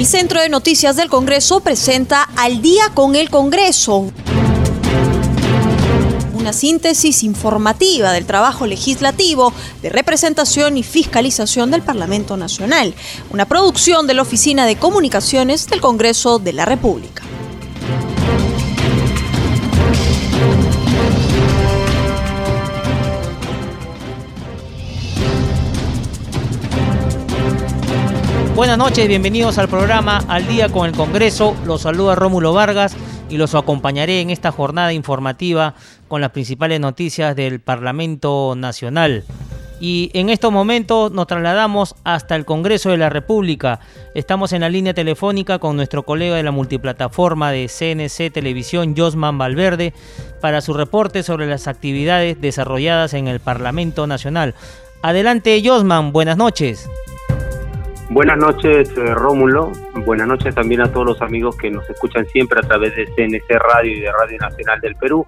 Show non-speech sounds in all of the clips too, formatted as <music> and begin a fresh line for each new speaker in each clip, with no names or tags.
El Centro de Noticias del Congreso presenta Al día con el Congreso una síntesis informativa del trabajo legislativo, de representación y fiscalización del Parlamento Nacional, una producción de la Oficina de Comunicaciones del Congreso de la República.
Buenas noches, bienvenidos al programa Al Día con el Congreso. Los saluda Rómulo Vargas y los acompañaré en esta jornada informativa con las principales noticias del Parlamento Nacional. Y en estos momentos nos trasladamos hasta el Congreso de la República. Estamos en la línea telefónica con nuestro colega de la multiplataforma de CNC Televisión, Josman Valverde, para su reporte sobre las actividades desarrolladas en el Parlamento Nacional. Adelante, Josman, buenas noches.
Buenas noches, eh, Rómulo. Buenas noches también a todos los amigos que nos escuchan siempre a través de CNC Radio y de Radio Nacional del Perú.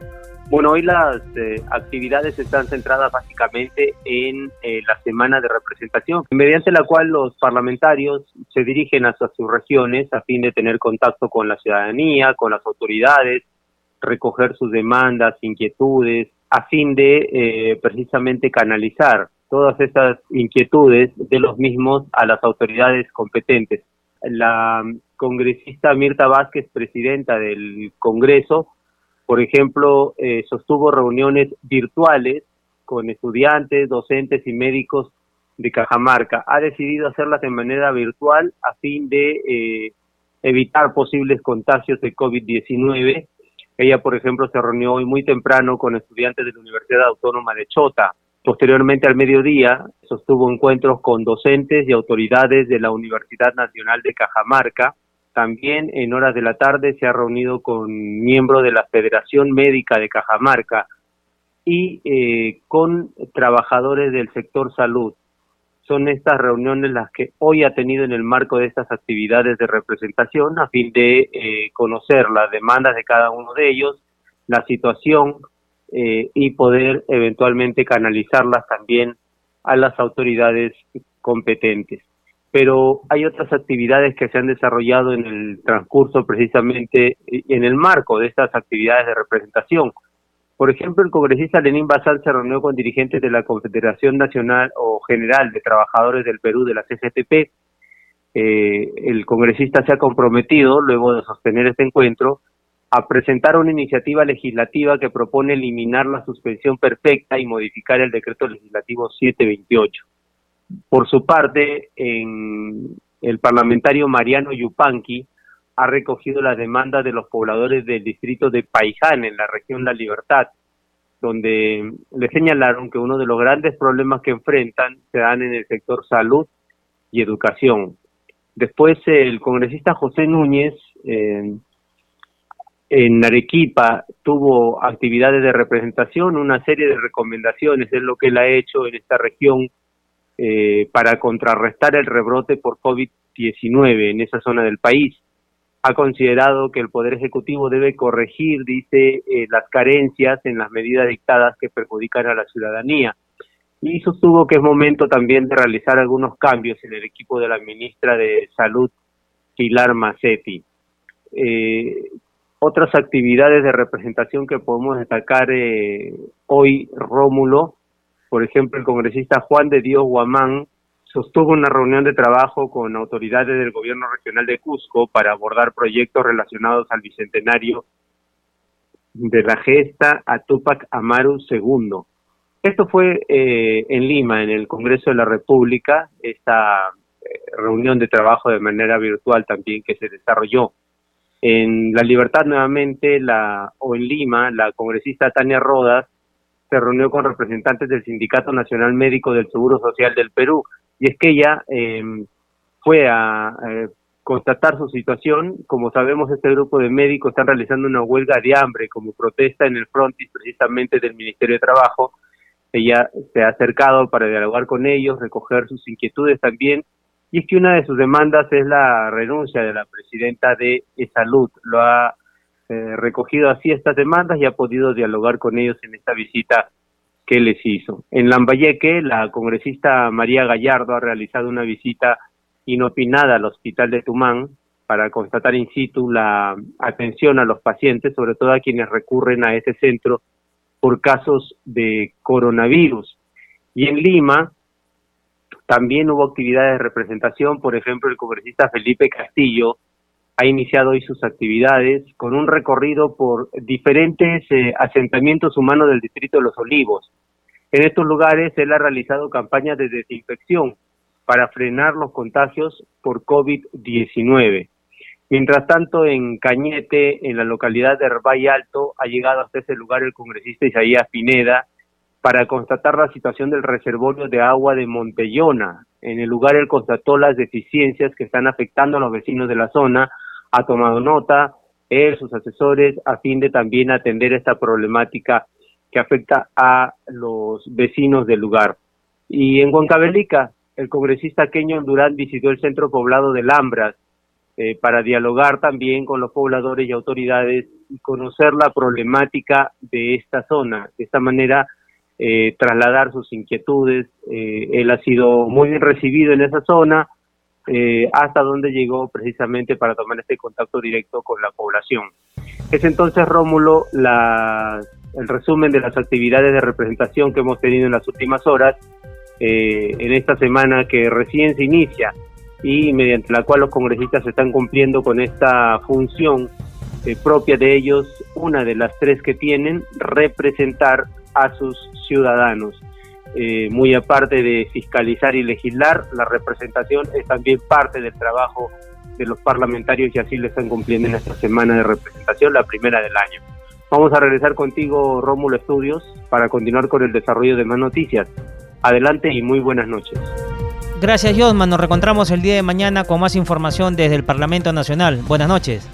Bueno, hoy las eh, actividades están centradas básicamente en eh, la semana de representación, mediante la cual los parlamentarios se dirigen hacia sus regiones a fin de tener contacto con la ciudadanía, con las autoridades, recoger sus demandas, inquietudes, a fin de precisamente canalizar todas estas inquietudes de los mismos a las autoridades competentes. La congresista Mirta Vázquez, presidenta del Congreso, por ejemplo, eh, sostuvo reuniones virtuales con estudiantes, docentes y médicos de Cajamarca. Ha decidido hacerlas de manera virtual a fin de eh, evitar posibles contagios de COVID-19. Ella, por ejemplo, se reunió hoy muy temprano con estudiantes de la Universidad Autónoma de Chota Posteriormente al mediodía sostuvo encuentros con docentes y autoridades de la Universidad Nacional de Cajamarca. También en horas de la tarde se ha reunido con miembros de la Federación Médica de Cajamarca y eh, con trabajadores del sector salud. Son estas reuniones las que hoy ha tenido en el marco de estas actividades de representación a fin de eh, conocer las demandas de cada uno de ellos, la situación eh, y poder eventualmente canalizarlas también a las autoridades competentes. Pero hay otras actividades que se han desarrollado en el transcurso precisamente en el marco de estas actividades de representación. Por ejemplo, el congresista Lenín Basal se reunió con dirigentes de la Confederación Nacional o General de Trabajadores del Perú, de la CGTP. Eh, el congresista se ha comprometido, luego de sostener este encuentro, a presentar una iniciativa legislativa que propone eliminar la suspensión perfecta y modificar el decreto legislativo 728. Por su parte, el parlamentario Mariano Yupanqui ha recogido las demandas de los pobladores del distrito de Paiján, en la región La Libertad, donde le señalaron que uno de los grandes problemas que enfrentan se dan en el sector salud y educación. Después, el congresista José Núñez eh, en Arequipa tuvo actividades de representación, una serie de recomendaciones es lo que él ha hecho en esta región eh, para contrarrestar el rebrote por COVID-19 en esa zona del país. Ha considerado que el Poder Ejecutivo debe corregir, dice, eh, las carencias en las medidas dictadas que perjudican a la ciudadanía. Y sostuvo que es momento también de realizar algunos cambios en el equipo de la ministra de Salud, Pilar Macetti. Eh, otras actividades de representación que podemos destacar eh, hoy, Rómulo, por ejemplo, el congresista Juan de Dios Guamán sostuvo una reunión de trabajo con autoridades del gobierno regional de Cusco para abordar proyectos relacionados al bicentenario de la gesta a Tupac Amaru II. Esto fue eh, en Lima, en el Congreso de la República, esta eh, reunión de trabajo de manera virtual también que se desarrolló. En La Libertad nuevamente, la, o en Lima, la congresista Tania Rodas se reunió con representantes del Sindicato Nacional Médico del Seguro Social del Perú. Y es que ella em, fue a constatar su situación. Como sabemos, este grupo de médicos están realizando una huelga de hambre como protesta en el frontis precisamente del Ministerio de Trabajo. Ella se ha acercado para dialogar con ellos, recoger sus inquietudes también y es que una de sus demandas es la renuncia de la presidenta de Salud. Lo ha eh, recogido así estas demandas y ha podido dialogar con ellos en esta visita que les hizo. En Lambayeque, la congresista María Gallardo ha realizado una visita inopinada al hospital de Tumán para constatar in situ la atención a los pacientes, sobre todo a quienes recurren a ese centro por casos de coronavirus. Y en Lima también hubo actividades de representación, por ejemplo, el congresista Felipe Castillo ha iniciado hoy sus actividades con un recorrido por diferentes eh, asentamientos humanos del distrito de Los Olivos. En estos lugares él ha realizado campañas de desinfección para frenar los contagios por COVID-19. Mientras tanto, en Cañete, en la localidad de Herbay Alto, ha llegado hasta ese lugar el congresista Isaías Pineda para constatar la situación del reservorio de agua de Montellona. En el lugar él constató las deficiencias que están afectando a los vecinos de la zona, ha tomado nota, él, sus asesores, a fin de también atender esta problemática que afecta a los vecinos del lugar. Y en Huancavelica, el congresista Keño Durán visitó el centro poblado de Lambras eh, para dialogar también con los pobladores y autoridades y conocer la problemática de esta zona. De esta manera, eh, trasladar sus inquietudes. Eh, él ha sido muy bien recibido en esa zona, hasta donde llegó precisamente para tomar este contacto directo con la población. Es entonces, Rómulo, el resumen de las actividades de representación que hemos tenido en las últimas horas eh, en esta semana que recién se inicia y mediante la cual los congresistas están cumpliendo con esta función eh, propia de ellos, una de las tres que tienen, representar a sus ciudadanos. Eh, muy aparte de fiscalizar y legislar, la representación es también parte del trabajo de los parlamentarios y así lo están cumpliendo en esta semana de representación, la primera del año. Vamos a regresar contigo, Rómulo Estudios, para continuar con el desarrollo de más noticias. Adelante y muy buenas noches.
Gracias, Josman. Nos reencontramos el día de mañana con más información desde el Parlamento Nacional. Buenas noches.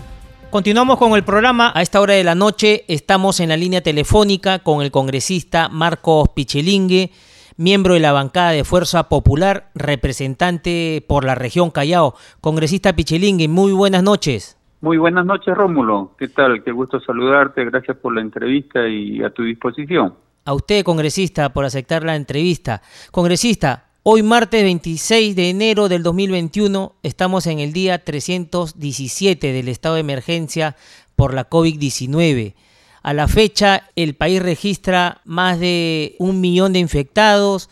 Continuamos con el programa. A esta hora de la noche estamos en la línea telefónica con el congresista Marcos Pichelingue, miembro de la bancada de Fuerza Popular, representante por la región Callao. Congresista Pichelingue, muy buenas noches.
Muy buenas noches, Rómulo. ¿Qué tal? Qué gusto saludarte. Gracias por la entrevista y a tu disposición
a usted, congresista, por aceptar la entrevista. Congresista, hoy martes 26 de enero del 2021 estamos en el día 317 del estado de emergencia por la COVID-19. A la fecha, el país registra más de un millón de infectados,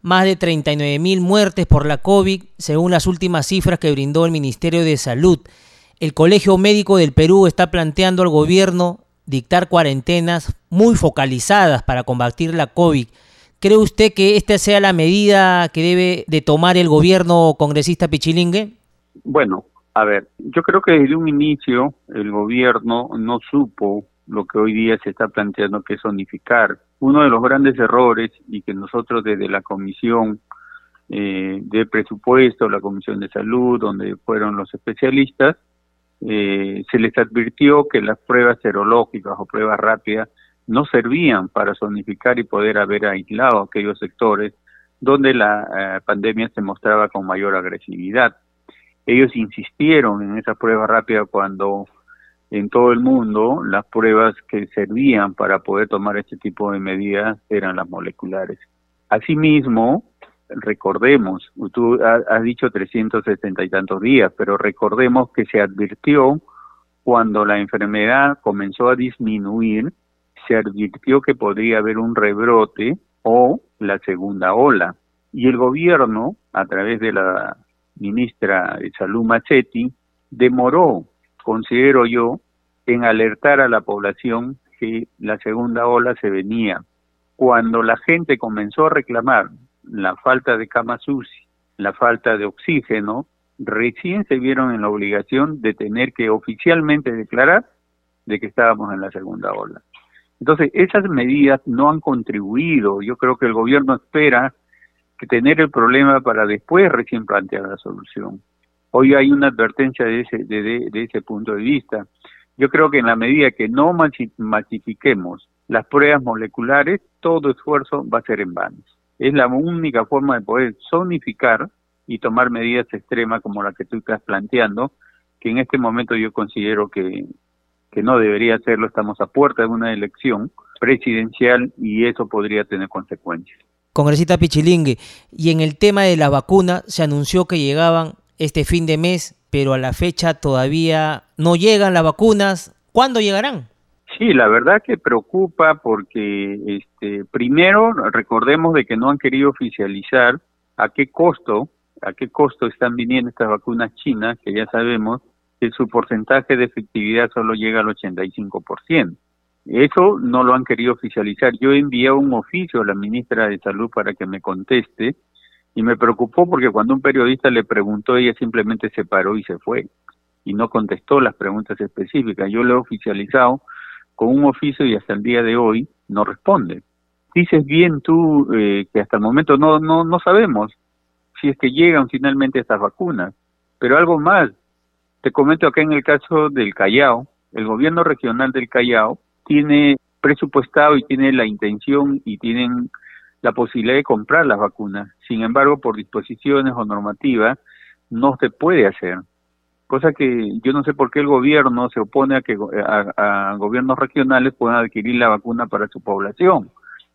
más de 39 mil muertes por la COVID, según las últimas cifras que brindó el Ministerio de Salud. El Colegio Médico del Perú está planteando al gobierno dictar cuarentenas muy focalizadas para combatir la COVID. ¿Cree usted que esta sea la medida que debe de tomar el gobierno congresista Pichilingue?
Bueno, a ver, yo creo que desde un inicio el gobierno no supo lo que hoy día se está planteando que es unificar. Uno de los grandes errores y que nosotros desde la comisión eh, de presupuesto, la comisión de salud, donde fueron los especialistas, eh, se les advirtió que las pruebas serológicas o pruebas rápidas no servían para zonificar y poder haber aislado aquellos sectores donde la eh, pandemia se mostraba con mayor agresividad. Ellos insistieron en esa prueba rápida cuando en todo el mundo las pruebas que servían para poder tomar este tipo de medidas eran las moleculares. Asimismo, recordemos, tú has dicho 360 y tantos días, pero recordemos que se advirtió cuando la enfermedad comenzó a disminuir, se advirtió que podría haber un rebrote o la segunda ola. Y el gobierno, a través de la ministra de Salud Machetti, demoró, considero yo, en alertar a la población que la segunda ola se venía. Cuando la gente comenzó a reclamar la falta de camas UCI, la falta de oxígeno, recién se vieron en la obligación de tener que oficialmente declarar de que estábamos en la segunda ola. Entonces, esas medidas no han contribuido. Yo creo que el gobierno espera que tener el problema para después recién plantear la solución. Hoy hay una advertencia de ese, de, de ese punto de vista. Yo creo que en la medida que no masifiquemos las pruebas moleculares, todo esfuerzo va a ser en vano es la única forma de poder zonificar y tomar medidas extremas como la que tú estás planteando, que en este momento yo considero que, que no debería hacerlo, estamos a puerta de una elección presidencial y eso podría tener consecuencias.
Congresista Pichilingue, y en el tema de la vacuna se anunció que llegaban este fin de mes, pero a la fecha todavía no llegan las vacunas. ¿Cuándo llegarán?
Sí, la verdad que preocupa porque este, primero recordemos de que no han querido oficializar a qué costo, a qué costo están viniendo estas vacunas chinas, que ya sabemos que su porcentaje de efectividad solo llega al 85%. Eso no lo han querido oficializar. Yo enviado un oficio a la ministra de Salud para que me conteste y me preocupó porque cuando un periodista le preguntó, ella simplemente se paró y se fue y no contestó las preguntas específicas. Yo lo he oficializado con un oficio y hasta el día de hoy no responde. Dices bien tú eh, que hasta el momento no, no, no sabemos si es que llegan finalmente estas vacunas, pero algo más. Te comento acá en el caso del Callao, el gobierno regional del Callao tiene presupuestado y tiene la intención y tienen la posibilidad de comprar las vacunas. Sin embargo, por disposiciones o normativas, no se puede hacer cosa que yo no sé por qué el gobierno se opone a que a, gobiernos regionales puedan adquirir la vacuna para su población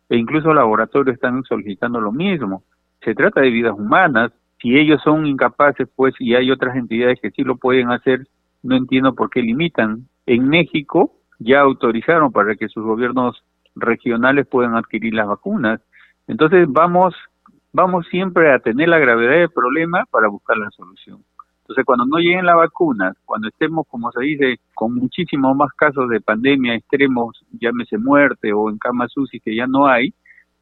e incluso laboratorios están solicitando lo mismo. Se trata de vidas humanas. Si ellos son incapaces, pues, y hay otras entidades que sí lo pueden hacer, no entiendo por qué limitan. En México ya autorizaron para que sus gobiernos regionales puedan adquirir las vacunas. Entonces vamos, vamos siempre a tener la gravedad del problema para buscar la solución. Entonces, cuando no lleguen las vacunas, cuando estemos, como se dice, con muchísimos más casos de pandemia extremos, llámese muerte o en camas UCI que ya no hay,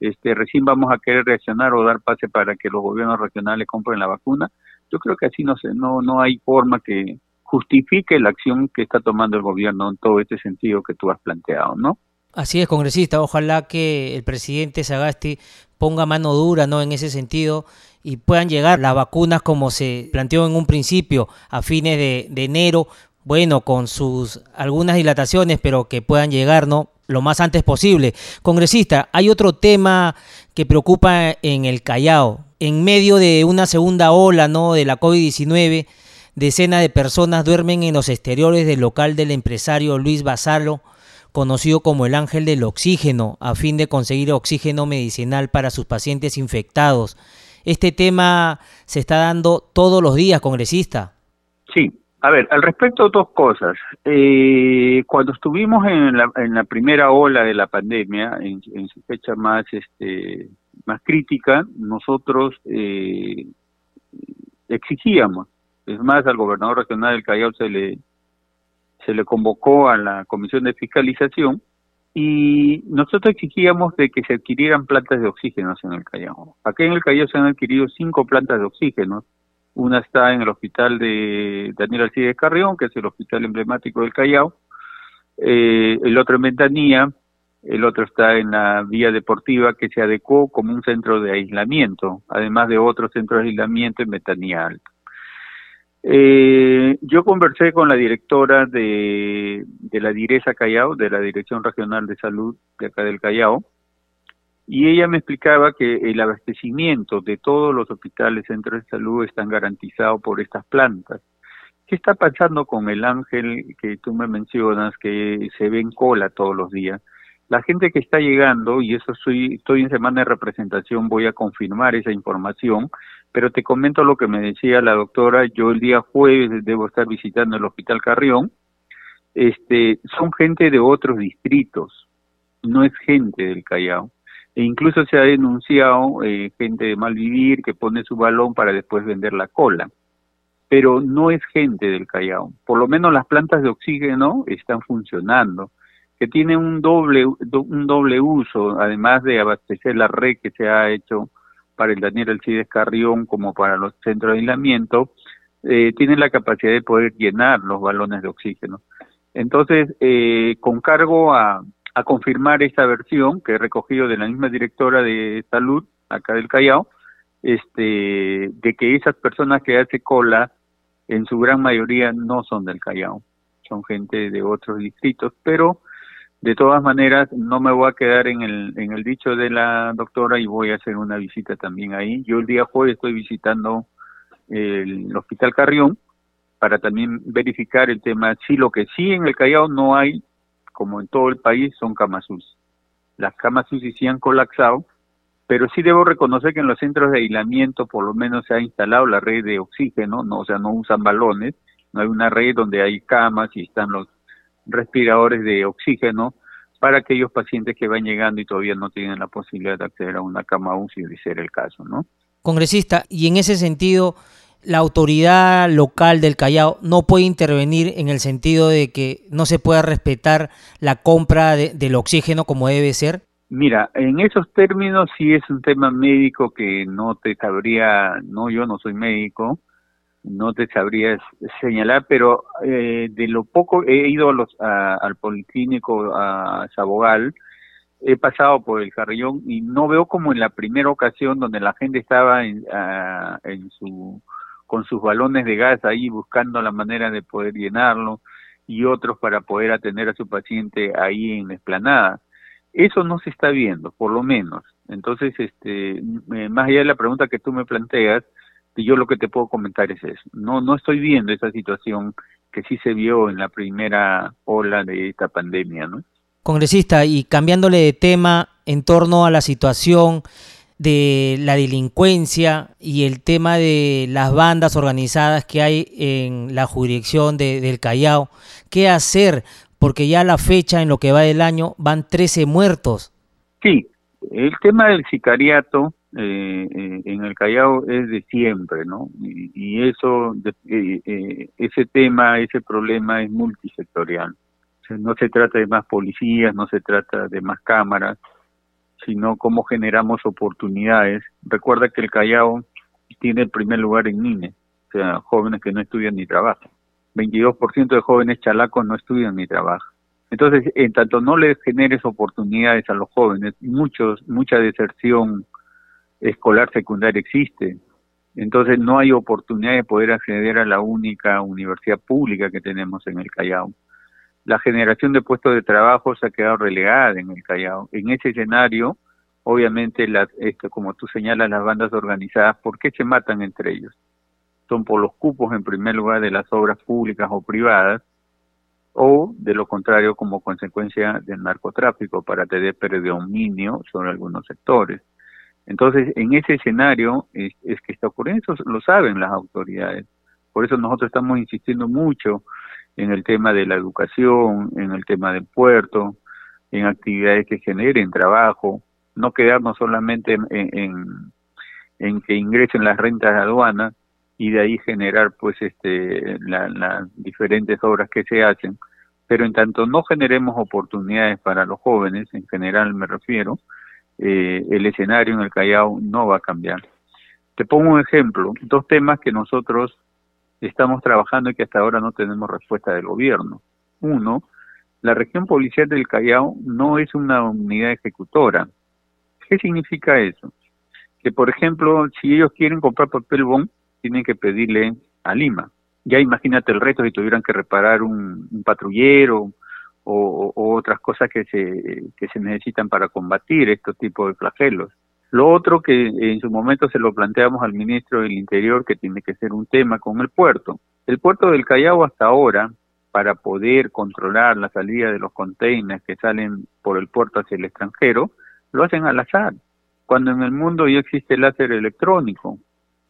este, recién vamos a querer reaccionar o dar pase para que los gobiernos regionales compren la vacuna. Yo creo que así no sé, no, no hay forma que justifique la acción que está tomando el gobierno en todo este sentido que tú has planteado, ¿no?
Así es, congresista. Ojalá que el presidente Sagasti ponga mano dura, ¿no? En ese sentido y puedan llegar las vacunas como se planteó en un principio a fines de, enero, bueno, con sus algunas dilataciones, pero que puedan llegar, ¿no? Lo más antes posible. Congresista, hay otro tema que preocupa en el Callao. En medio de una segunda ola, ¿no? De la COVID-19, decenas de personas duermen en los exteriores del local del empresario Luis Basalo, conocido como el ángel del oxígeno, a fin de conseguir oxígeno medicinal para sus pacientes infectados. Este tema se está dando todos los días, congresista.
Sí, a ver, al respecto dos cosas. Eh, cuando estuvimos en la, en la primera ola de la pandemia, en, su fecha más este más crítica, nosotros eh, exigíamos, es más, al gobernador regional del Callao se le se le convocó a la comisión de fiscalización y nosotros exigíamos de que se adquirieran plantas de oxígeno en el Callao. Aquí en el Callao se han adquirido cinco plantas de oxígeno. Una está en el hospital de Daniel Alcides Carrión, que es el hospital emblemático del Callao. Eh, el otro en Ventanía, el otro está en la vía deportiva que se adecuó como un centro de aislamiento, además de otro centro de aislamiento en Ventanía Alto. Eh, yo conversé con la directora de, de la Direza Callao, de la Dirección Regional de Salud de acá del Callao, y ella me explicaba que el abastecimiento de todos los hospitales, centros de salud están garantizados por estas plantas. ¿Qué está pasando con el ángel que tú me mencionas, que se ve en cola todos los días? La gente que está llegando, y eso estoy, estoy en semana de representación, voy a confirmar esa información, pero te comento lo que me decía la doctora, yo el día jueves debo estar visitando el Hospital Carrión, este, son gente de otros distritos, no es gente del Callao. E incluso se ha denunciado eh, gente de Malvivir que pone su balón para después vender la cola. Pero no es gente del Callao. Por lo menos las plantas de oxígeno están funcionando, que tienen un doble, un doble uso, además de abastecer la red que se ha hecho para el Daniel Alcides Carrión como para los centros de aislamiento, eh, tienen la capacidad de poder llenar los balones de oxígeno. Entonces, eh, con cargo a, a confirmar esta versión que he recogido de la misma directora de salud acá del Callao, este, de que esas personas que hacen cola en su gran mayoría no son del Callao, son gente de otros distritos, pero de todas maneras, no me voy a quedar en el, en el dicho de la doctora y voy a hacer una visita también ahí. Yo el día jueves estoy visitando el Hospital Carrión para también verificar el tema. Sí, lo que sí en el Callao no hay, como en todo el país, son camas UCI. Las camas UCI sí han colapsado pero sí debo reconocer que en los centros de aislamiento por lo menos se ha instalado la red de oxígeno, no, o sea, no usan balones, no hay una red donde hay camas y están los respiradores de oxígeno para aquellos pacientes que van llegando y todavía no tienen la posibilidad de acceder a una cama UCI, de ser el caso, ¿no?
Congresista, y en ese sentido, la autoridad local del Callao no puede intervenir en el sentido de que no se pueda respetar la compra del oxígeno como debe ser?
Mira, en esos términos sí es un tema médico que no te sabría, no, yo no soy médico, no te sabría señalar, pero eh, de lo poco he ido a los, al policlínico a Sabogal, he pasado por el Carrillón y no veo como en la primera ocasión donde la gente estaba en, en su con sus balones de gas ahí buscando la manera de poder llenarlo y otros para poder atender a su paciente ahí en la explanada. Eso no se está viendo, por lo menos. Entonces, este, más allá de la pregunta que tú me planteas, yo lo que te puedo comentar es eso. No, no estoy viendo esa situación que sí se vio en la primera ola de esta pandemia, ¿no?
Congresista, y cambiándole de tema en torno a la situación de la delincuencia y el tema de las bandas organizadas que hay en la jurisdicción de, del Callao, ¿qué hacer? Porque ya la fecha, en lo que va del año, van 13 muertos.
Sí, el tema del sicariato eh, eh, en el Callao es de siempre, ¿no? Y, eso, eh, ese tema, ese problema es multisectorial. no se trata de más policías, no se trata de más cámaras, sino cómo generamos oportunidades. Recuerda que el Callao tiene el primer lugar en INE, o sea, jóvenes que no estudian ni trabajan. 22% de jóvenes chalacos no estudian ni trabajan. Entonces, en tanto no les generes oportunidades a los jóvenes, muchos, mucha deserción escolar secundaria existe. Entonces no hay oportunidad de poder acceder a la única universidad pública que tenemos en el Callao. La generación de puestos de trabajo se ha quedado relegada en el Callao. En ese escenario, obviamente, la, como tú señalas, las bandas organizadas, ¿por qué se matan entre ellos? Son por los cupos, en primer lugar, de las obras públicas o privadas, o de lo contrario, como consecuencia del narcotráfico, para tener predominio sobre algunos sectores. Entonces, en ese escenario es, que está ocurriendo, eso lo saben las autoridades. Por eso nosotros estamos insistiendo mucho en el tema de la educación, en el tema del puerto, en actividades que generen trabajo, no quedarnos solamente en, que ingresen las rentas de aduana y de ahí generar pues este las diferentes obras que se hacen, pero en tanto no generemos oportunidades para los jóvenes, en general me refiero, eh, el escenario en el Callao no va a cambiar. Te pongo un ejemplo, dos temas que nosotros estamos trabajando y que hasta ahora no tenemos respuesta del gobierno. Uno, la región policial del Callao no es una unidad ejecutora. ¿Qué significa eso? Que, por ejemplo, si ellos quieren comprar papel bond, tienen que pedirle a Lima. Ya imagínate el reto si tuvieran que reparar un, un patrullero, o, otras cosas que se, que se necesitan para combatir estos tipos de flagelos. Lo otro que en su momento se lo planteamos al ministro del Interior que tiene que ser un tema con el puerto. El puerto del Callao hasta ahora, para poder controlar la salida de los containers que salen por el puerto hacia el extranjero, lo hacen al azar. Cuando en el mundo ya existe el láser electrónico,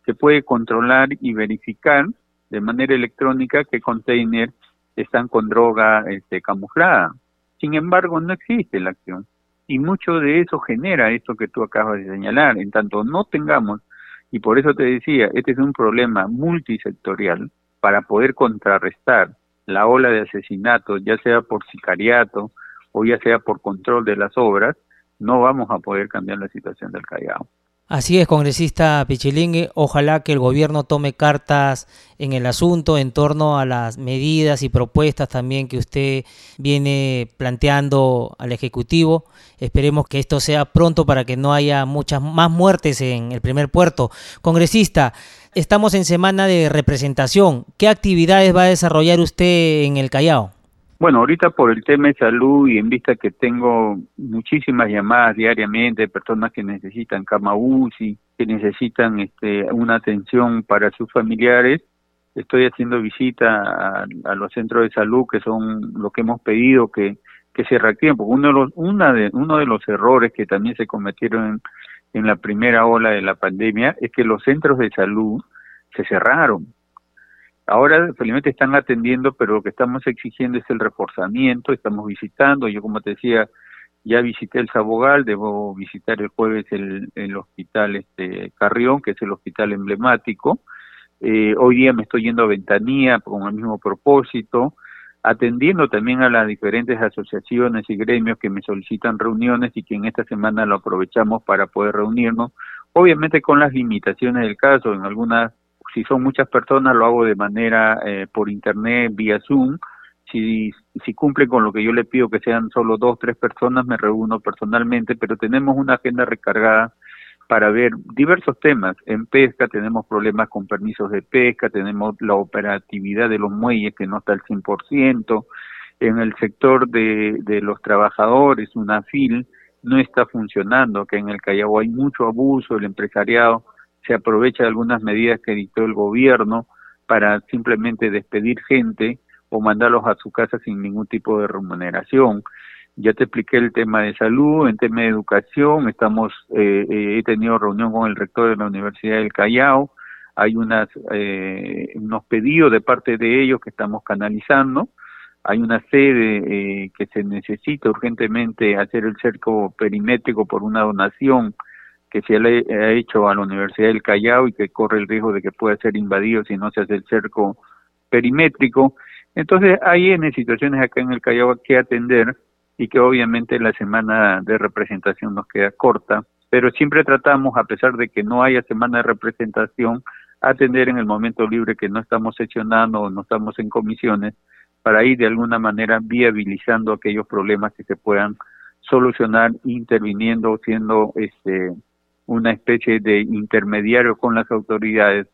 se puede controlar y verificar de manera electrónica qué container están con droga este, camuflada. Sin embargo, no existe la acción. Y mucho de eso genera esto que tú acabas de señalar. En tanto no tengamos, y por eso te decía, este es un problema multisectorial para poder contrarrestar la ola de asesinatos, ya sea por sicariato o ya sea por control de las obras, no vamos a poder cambiar la situación del Callao.
Así es, congresista Pichilingue. Ojalá que el gobierno tome cartas en el asunto en torno a las medidas y propuestas también que usted viene planteando al Ejecutivo. Esperemos que esto sea pronto para que no haya muchas más muertes en el primer puerto. Congresista, estamos en semana de representación. ¿Qué actividades va a desarrollar usted en el Callao?
Bueno, ahorita por el tema de salud y en vista que tengo muchísimas llamadas diariamente de personas que necesitan cama UCI, que necesitan este, una atención para sus familiares, estoy haciendo visita a, los centros de salud que son lo que hemos pedido que, que se reactiven, porque uno de los, una de, uno de los errores que también se cometieron en la primera ola de la pandemia es que los centros de salud se cerraron. Ahora felizmente están atendiendo, pero lo que estamos exigiendo es el reforzamiento, estamos visitando, yo como te decía, ya visité el Sabogal, debo visitar el jueves el, hospital este Carrión, que es el hospital emblemático. Eh, hoy día me estoy yendo a Ventanía con el mismo propósito, atendiendo también a las diferentes asociaciones y gremios que me solicitan reuniones y que en esta semana lo aprovechamos para poder reunirnos, obviamente con las limitaciones del caso, en algunas, si son muchas personas lo hago de manera eh, por internet, vía Zoom, si, si cumple con lo que yo le pido que sean solo dos, tres personas, me reúno personalmente, pero tenemos una agenda recargada para ver diversos temas. En pesca tenemos problemas con permisos de pesca, tenemos la operatividad de los muelles que no está al 100%, en el sector de, de los trabajadores, una FIL no está funcionando, que en el Callao hay mucho abuso, el empresariado se aprovecha de algunas medidas que dictó el gobierno para simplemente despedir gente o mandarlos a su casa sin ningún tipo de remuneración. Ya te expliqué el tema de salud, en tema de educación, estamos, eh, eh, he tenido reunión con el rector de la Universidad del Callao, hay unas, eh, unos pedidos de parte de ellos que estamos canalizando, hay una sede eh, que se necesita urgentemente hacer el cerco perimétrico por una donación que se le ha hecho a la Universidad del Callao y que corre el riesgo de que pueda ser invadido si no se hace el cerco perimétrico. Entonces hay en situaciones acá en el Callao que atender y que obviamente la semana de representación nos queda corta, pero siempre tratamos, a pesar de que no haya semana de representación, atender en el momento libre que no estamos sesionando o no estamos en comisiones para ir de alguna manera viabilizando aquellos problemas que se puedan solucionar interviniendo, siendo este una especie de intermediario con las autoridades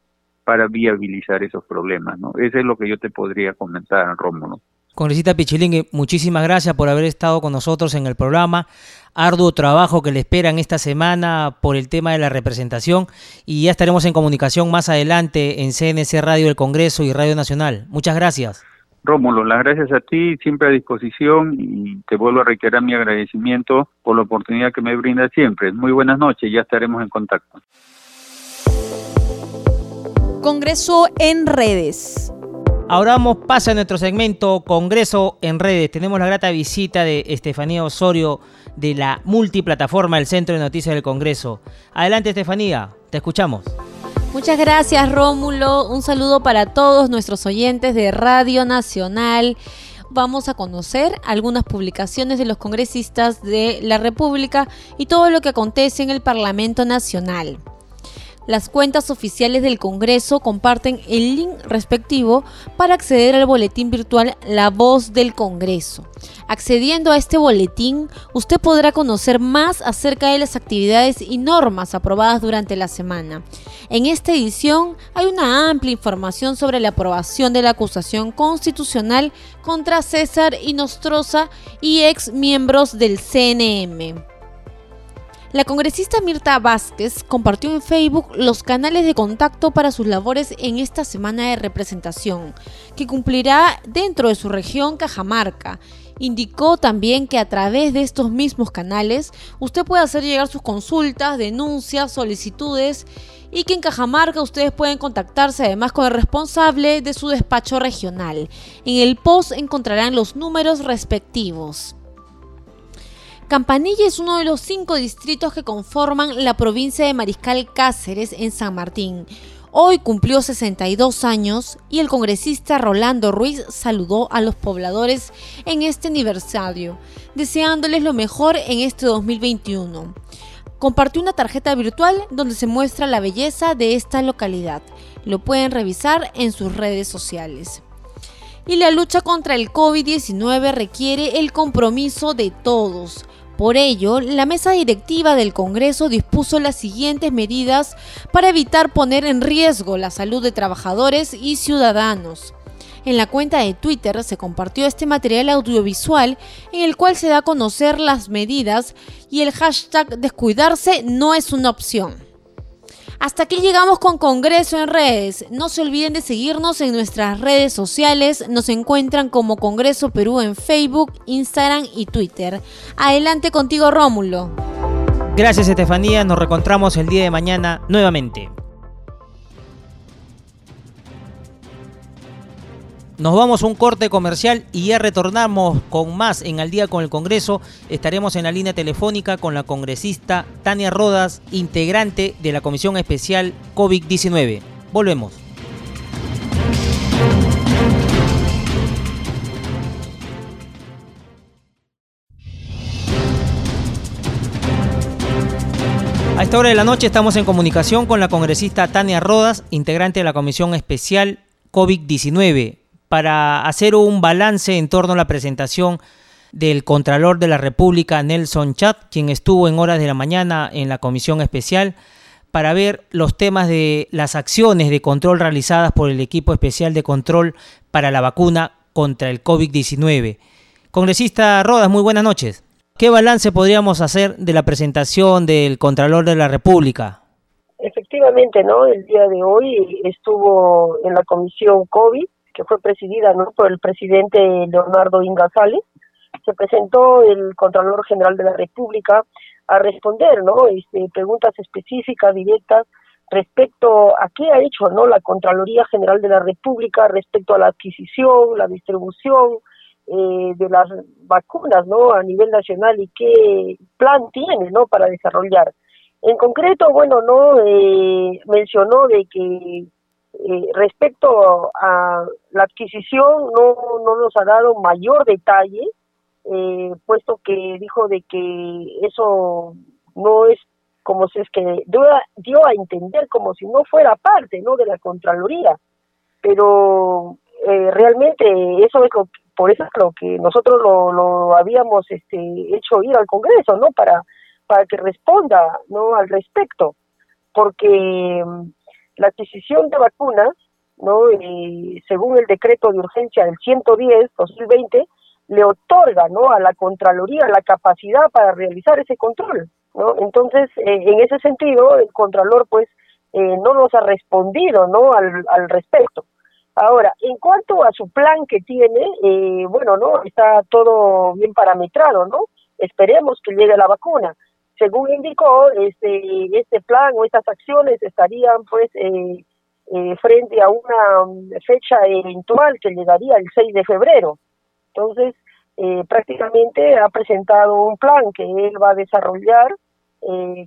para viabilizar esos problemas, ¿no? Eso es lo que yo te podría comentar, Rómulo.
Congresista Pichilingue, muchísimas gracias por haber estado con nosotros en el programa. Arduo trabajo que le esperan esta semana por el tema de la representación y ya estaremos en comunicación más adelante en CNC Radio del Congreso y Radio Nacional. Muchas gracias.
Rómulo, las gracias a ti, siempre a disposición y te vuelvo a reiterar mi agradecimiento por la oportunidad que me brinda siempre. Muy buenas noches, ya estaremos en contacto.
Congreso en redes.
Ahora vamos, pasa a nuestro segmento Congreso en redes. Tenemos la grata visita de Estefanía Osorio de la multiplataforma del Centro de Noticias del Congreso. Adelante Estefanía, te escuchamos.
Muchas gracias Rómulo, un saludo para todos nuestros oyentes de Radio Nacional. Vamos a conocer algunas publicaciones de los congresistas de la República y todo lo que acontece en el Parlamento Nacional. Las cuentas oficiales del Congreso comparten el link respectivo para acceder al boletín virtual La Voz del Congreso. Accediendo a este boletín, usted podrá conocer más acerca de las actividades y normas aprobadas durante la semana. En esta edición hay una amplia información sobre la aprobación de la acusación constitucional contra César Inostroza y ex miembros del CNM. La congresista Mirta Vázquez compartió en Facebook los canales de contacto para sus labores en esta semana de representación, que cumplirá dentro de su región Cajamarca. Indicó también que a través de estos mismos canales usted puede hacer llegar sus consultas, denuncias, solicitudes y que en Cajamarca ustedes pueden contactarse además con el responsable de su despacho regional. En el post encontrarán los números respectivos. Campanilla es uno de los cinco distritos que conforman la provincia de Mariscal Cáceres en San Martín. Hoy cumplió 62 años y el congresista Rolando Ruiz saludó a los pobladores en este aniversario, deseándoles lo mejor en este 2021. Compartió una tarjeta virtual donde se muestra la belleza de esta localidad. Lo pueden revisar en sus redes sociales. Y la lucha contra el COVID-19 requiere el compromiso de todos por ello, la mesa directiva del Congreso dispuso las siguientes medidas para evitar poner en riesgo la salud de trabajadores y ciudadanos. En la cuenta de Twitter se compartió este material audiovisual en el cual se da a conocer las medidas y el hashtag descuidarse no es una opción. Hasta aquí llegamos con Congreso en redes. No se olviden de seguirnos en nuestras redes sociales. Nos encuentran como Congreso Perú en Facebook, Instagram y Twitter. Adelante contigo, Rómulo.
Gracias Estefanía, nos reencontramos el día de mañana nuevamente. Nos vamos a un corte comercial y ya retornamos con más en Al día con el Congreso. Estaremos en la línea telefónica con la congresista Tania Rodas, integrante de la Comisión Especial COVID-19. Volvemos. A esta hora de la noche estamos en comunicación con la congresista Tania Rodas, integrante de la Comisión Especial COVID-19 para hacer un balance en torno a la presentación del Contralor de la República, Nelson Chat, quien estuvo en horas de la mañana en la comisión especial para ver los temas de las acciones de control realizadas por el equipo especial de control para la vacuna contra el COVID-19. Congresista Rodas, muy buenas noches. ¿Qué balance podríamos hacer de la presentación del Contralor de la República?
Efectivamente, ¿no? El día de hoy estuvo en la comisión COVID que fue presidida ¿no? por el presidente Leonardo Ingasales, se presentó el Contralor General de la República a responder ¿no? Este, preguntas específicas, directas, respecto a qué ha hecho no la Contraloría General de la República respecto a la adquisición, la distribución eh, de las vacunas no a nivel nacional y qué plan tiene no para desarrollar. En concreto, bueno, no eh, mencionó de que eh, respecto a la adquisición, no, no nos ha dado mayor detalle, eh, puesto que dijo de que eso no es como si es que dio a, entender como si no fuera parte no de la Contraloría, pero eh, realmente eso es lo por eso es lo que nosotros lo, lo habíamos este, hecho ir al Congreso, ¿no? Para, para que responda, ¿no? Al respecto, porque la adquisición de vacunas, ¿no? Y según el decreto de urgencia del 110-2020, le otorga, ¿no? A la Contraloría la capacidad para realizar ese control, ¿no? Entonces, eh, en ese sentido, el Contralor, pues, eh, no nos ha respondido, ¿no? Al, al respecto. Ahora, en cuanto a su plan que tiene, eh, bueno, ¿no? Está todo bien parametrado, ¿no? Esperemos que llegue la vacuna según indicó, este, este plan o estas acciones estarían pues eh, eh, frente a una um, fecha eventual que llegaría el 6 de febrero. Entonces, eh, prácticamente ha presentado un plan que él va a desarrollar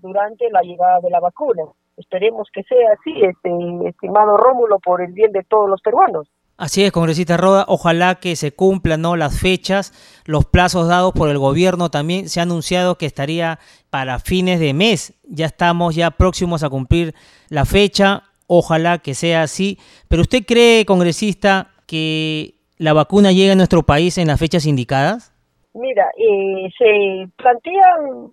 durante la llegada de la vacuna. Esperemos que sea así, este, estimado Rómulo, por el bien de todos los peruanos.
Así es, congresista Roda, ojalá que se cumplan ¿no? las fechas, los plazos dados por el gobierno también. Se ha anunciado que estaría para fines de mes, ya estamos ya próximos a cumplir la fecha, ojalá que sea así. Pero ¿usted cree, congresista, que la vacuna llegue a nuestro país en las fechas indicadas?
Mira, eh, se plantean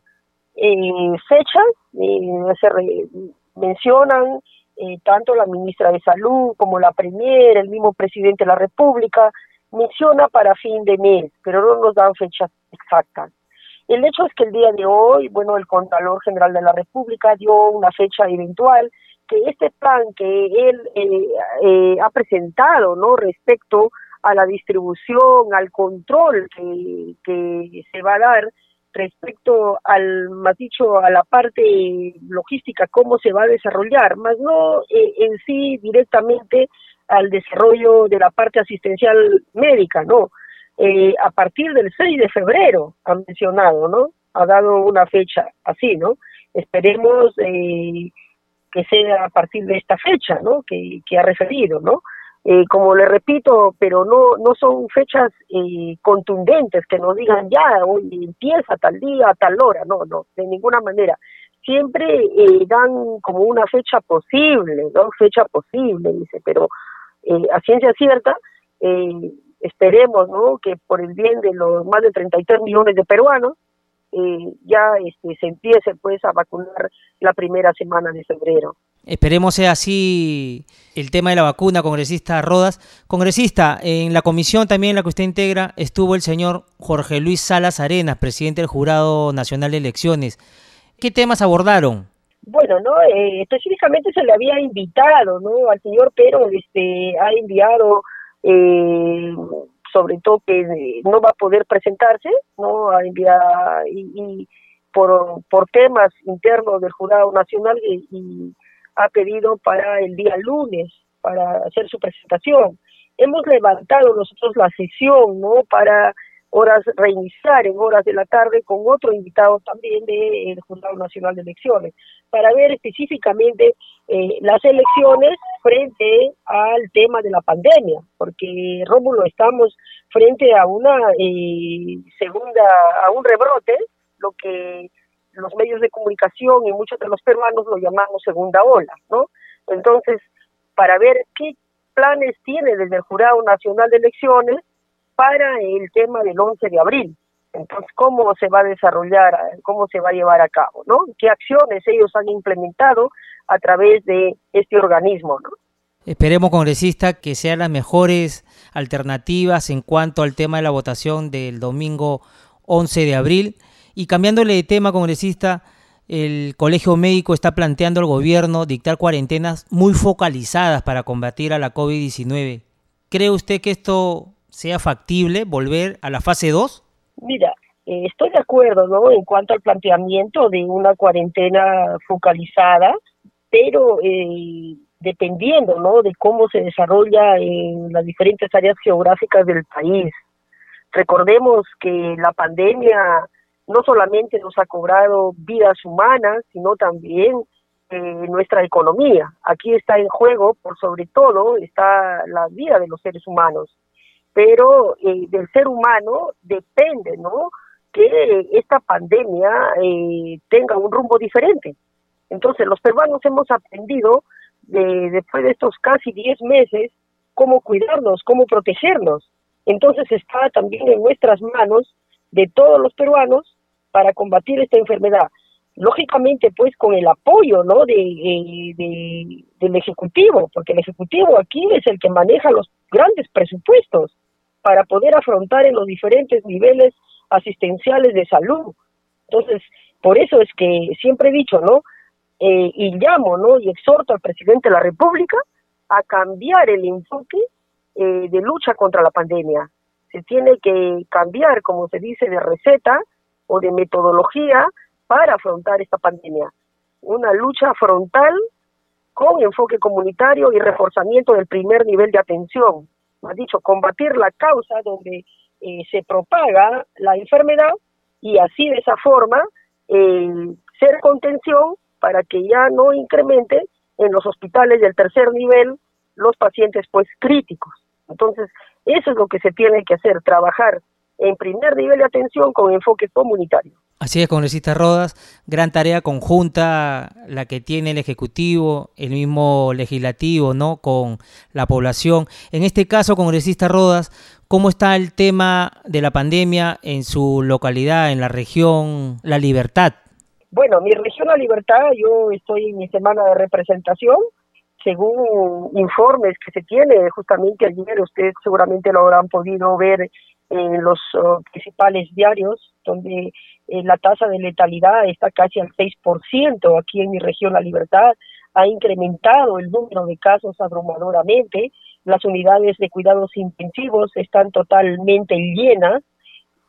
eh, fechas, eh, se mencionan eh, tanto la ministra de Salud como la Premier, el mismo presidente de la República, menciona para fin de mes, pero no nos dan fechas exactas. El hecho es que el día de hoy, bueno, el Contralor General de la República dio una fecha eventual que este plan que él eh, eh, ha presentado, ¿no? Respecto a la distribución, al control que, que se va a dar respecto al, más dicho, a la parte logística, cómo se va a desarrollar, más no eh, en sí directamente al desarrollo de la parte asistencial médica, ¿no? Eh, a partir del 6 de febrero, ha mencionado, ¿no? Ha dado una fecha así, ¿no? Esperemos eh, que sea a partir de esta fecha, ¿no? Que, que ha referido, ¿no? Eh, como le repito, pero no, no son fechas eh, contundentes que nos digan ya, hoy empieza tal día, tal hora, no, no, de ninguna manera. Siempre eh, dan como una fecha posible, ¿no? Fecha posible, dice, pero a ciencia cierta, esperemos, ¿no? Que por el bien de los más de 33 millones de peruanos, ya este, se empiece pues a vacunar la primera semana de febrero.
Esperemos sea así el tema de la vacuna, congresista Rodas. Congresista, en la comisión también en la que usted integra estuvo el señor Jorge Luis Salas Arenas, presidente del Jurado Nacional de Elecciones. ¿Qué temas abordaron?
Bueno, no, eh, específicamente se le había invitado, ¿no? Al señor Pero este ha enviado eh, sobre todo que no va a poder presentarse, ¿no? A enviar y por, por temas internos del Jurado Nacional y, ha pedido para el día lunes, para hacer su presentación. Hemos levantado nosotros la sesión, ¿no? Para horas reiniciar en horas de la tarde con otro invitado también del Jurado Nacional de Elecciones, para ver específicamente eh, las elecciones frente al tema de la pandemia, porque Rómulo estamos frente a una eh, segunda, a un rebrote, lo que los medios de comunicación y muchos de los peruanos lo llamamos segunda ola, ¿no? Entonces, para ver qué planes tiene desde el Jurado Nacional de Elecciones para el tema del 11 de abril. Entonces, ¿cómo se va a desarrollar, cómo se va a llevar a cabo, ¿no? ¿Qué acciones ellos han implementado a través de este organismo.
Esperemos, congresista, que sean las mejores alternativas en cuanto al tema de la votación del domingo 11 de abril. Y cambiándole de tema, congresista, el Colegio Médico está planteando al gobierno dictar cuarentenas muy focalizadas para combatir a la COVID-19. ¿Cree usted que esto sea factible volver a la fase 2?
Mira, eh, estoy de acuerdo, ¿no? En cuanto al planteamiento de una cuarentena focalizada, pero eh, dependiendo, ¿no? De cómo se desarrolla en las diferentes áreas geográficas del país. Recordemos que la pandemia no solamente nos ha cobrado vidas humanas, sino también eh, nuestra economía. Aquí está en juego, por sobre todo, está la vida de los seres humanos pero eh, del ser humano depende, ¿no? Que esta pandemia eh, tenga un rumbo diferente. Entonces, los peruanos hemos aprendido de, después de estos casi 10 meses cómo cuidarnos, cómo protegernos. Entonces, está también en nuestras manos de todos los peruanos para combatir esta enfermedad. Lógicamente, pues con el apoyo ¿no? de, de, del Ejecutivo, porque el Ejecutivo aquí es el que maneja los grandes presupuestos para poder afrontar en los diferentes niveles asistenciales de salud. Entonces, por eso es que siempre he dicho, ¿no? Eh, y llamo, ¿no? Y exhorto al presidente de la República a cambiar el enfoque eh, de lucha contra la pandemia. Se tiene que cambiar, como se dice, de receta o de metodología para afrontar esta pandemia. Una lucha frontal con enfoque comunitario y reforzamiento del primer nivel de atención, ha dicho, combatir la causa donde eh, se propaga la enfermedad y así de esa forma eh, ser contención para que ya no incremente en los hospitales del tercer nivel los pacientes pues críticos. Entonces, eso es lo que se tiene que hacer, trabajar en primer nivel de atención con enfoque comunitario.
Así es, congresista Rodas, gran tarea conjunta la que tiene el Ejecutivo, el mismo legislativo, ¿no? Con la población. En este caso, congresista Rodas, ¿cómo está el tema de la pandemia en su localidad, en la región La Libertad?
Bueno, mi región La Libertad, yo estoy en mi semana de representación, según informes que se tiene, justamente ayer ustedes seguramente lo habrán podido ver en los oh, principales diarios, donde eh, la tasa de letalidad está casi al 6%, aquí en mi región La Libertad ha incrementado el número de casos abrumadoramente, las unidades de cuidados intensivos están totalmente llenas